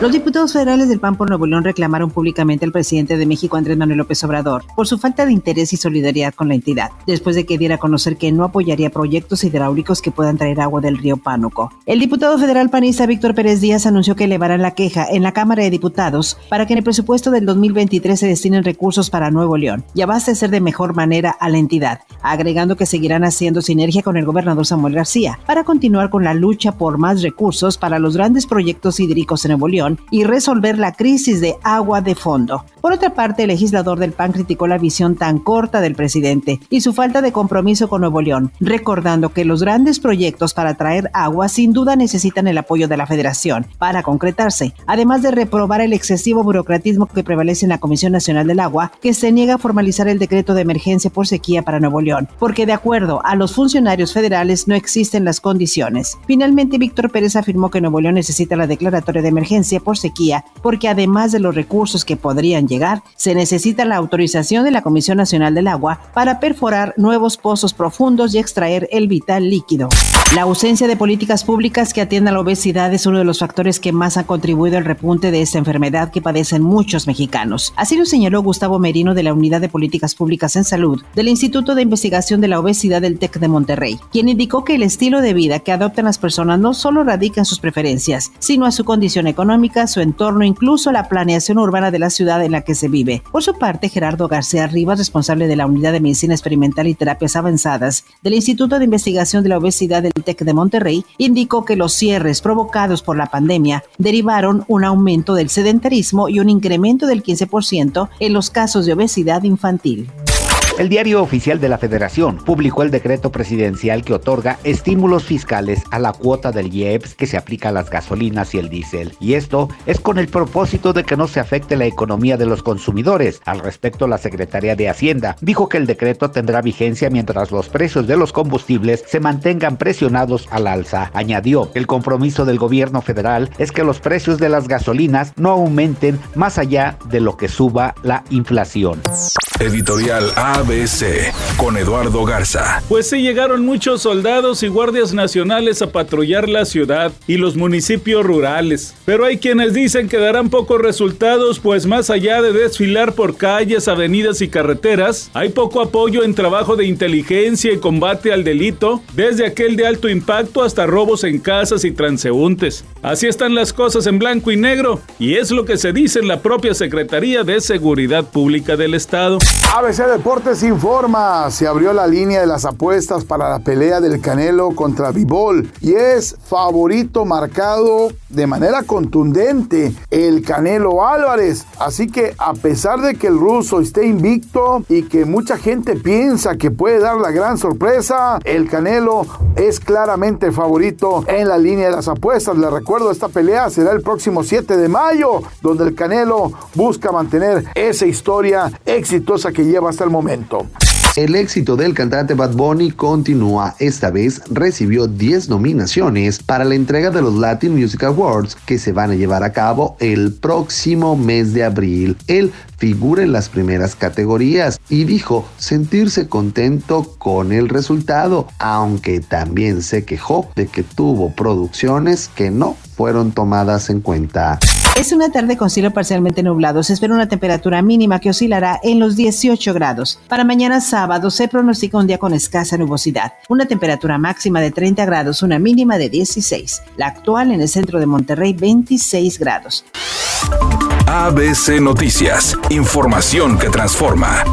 Los diputados federales del PAN por Nuevo León reclamaron públicamente al presidente de México, Andrés Manuel López Obrador, por su falta de interés y solidaridad con la entidad, después de que diera a conocer que no apoyaría proyectos hidráulicos que puedan traer agua del río Pánuco. El diputado federal panista Víctor Pérez Díaz anunció que elevarán la queja en la Cámara de Diputados para que en el presupuesto del 2023 se destinen recursos para Nuevo León y abastecer de mejor manera a la entidad, agregando que seguirán haciendo sinergia con el gobernador Samuel García para continuar con la lucha por más recursos para los grandes proyectos hídricos en Nuevo León y resolver la crisis de agua de fondo. Por otra parte, el legislador del PAN criticó la visión tan corta del presidente y su falta de compromiso con Nuevo León, recordando que los grandes proyectos para traer agua sin duda necesitan el apoyo de la federación para concretarse, además de reprobar el excesivo burocratismo que prevalece en la Comisión Nacional del Agua, que se niega a formalizar el decreto de emergencia por sequía para Nuevo León, porque de acuerdo a los funcionarios federales no existen las condiciones. Finalmente, Víctor Pérez afirmó que Nuevo León necesita la declaratoria de emergencia por sequía, porque además de los recursos que podrían llegar, se necesita la autorización de la Comisión Nacional del Agua para perforar nuevos pozos profundos y extraer el vital líquido. La ausencia de políticas públicas que atiendan la obesidad es uno de los factores que más han contribuido al repunte de esta enfermedad que padecen muchos mexicanos. Así lo señaló Gustavo Merino de la Unidad de Políticas Públicas en Salud del Instituto de Investigación de la Obesidad del TEC de Monterrey, quien indicó que el estilo de vida que adoptan las personas no solo radica en sus preferencias, sino a su condición económica, su entorno, incluso la planeación urbana de la ciudad en la que se vive. Por su parte, Gerardo García Rivas, responsable de la Unidad de Medicina Experimental y Terapias Avanzadas del Instituto de Investigación de la Obesidad del TEC de Monterrey, indicó que los cierres provocados por la pandemia derivaron un aumento del sedentarismo y un incremento del 15% en los casos de obesidad infantil. El diario oficial de la Federación publicó el decreto presidencial que otorga estímulos fiscales a la cuota del IEPS que se aplica a las gasolinas y el diésel. Y esto es con el propósito de que no se afecte la economía de los consumidores. Al respecto, la Secretaría de Hacienda dijo que el decreto tendrá vigencia mientras los precios de los combustibles se mantengan presionados al alza. Añadió el compromiso del gobierno federal es que los precios de las gasolinas no aumenten más allá de lo que suba la inflación. Editorial ABC con Eduardo Garza. Pues sí llegaron muchos soldados y guardias nacionales a patrullar la ciudad y los municipios rurales. Pero hay quienes dicen que darán pocos resultados, pues más allá de desfilar por calles, avenidas y carreteras, hay poco apoyo en trabajo de inteligencia y combate al delito, desde aquel de alto impacto hasta robos en casas y transeúntes. Así están las cosas en blanco y negro, y es lo que se dice en la propia Secretaría de Seguridad Pública del Estado. ABC Deportes informa, se abrió la línea de las apuestas para la pelea del Canelo contra Vivol y es favorito marcado de manera contundente el Canelo Álvarez. Así que a pesar de que el ruso esté invicto y que mucha gente piensa que puede dar la gran sorpresa, el Canelo es claramente favorito en la línea de las apuestas. Le recuerdo, esta pelea será el próximo 7 de mayo, donde el Canelo busca mantener esa historia exitosa que lleva hasta el momento. El éxito del cantante Bad Bunny continúa. Esta vez recibió 10 nominaciones para la entrega de los Latin Music Awards que se van a llevar a cabo el próximo mes de abril. Él figura en las primeras categorías y dijo sentirse contento con el resultado, aunque también se quejó de que tuvo producciones que no fueron tomadas en cuenta. Es una tarde con cielo parcialmente nublado. Se espera una temperatura mínima que oscilará en los 18 grados. Para mañana sábado se pronostica un día con escasa nubosidad. Una temperatura máxima de 30 grados, una mínima de 16. La actual en el centro de Monterrey, 26 grados. ABC Noticias. Información que transforma.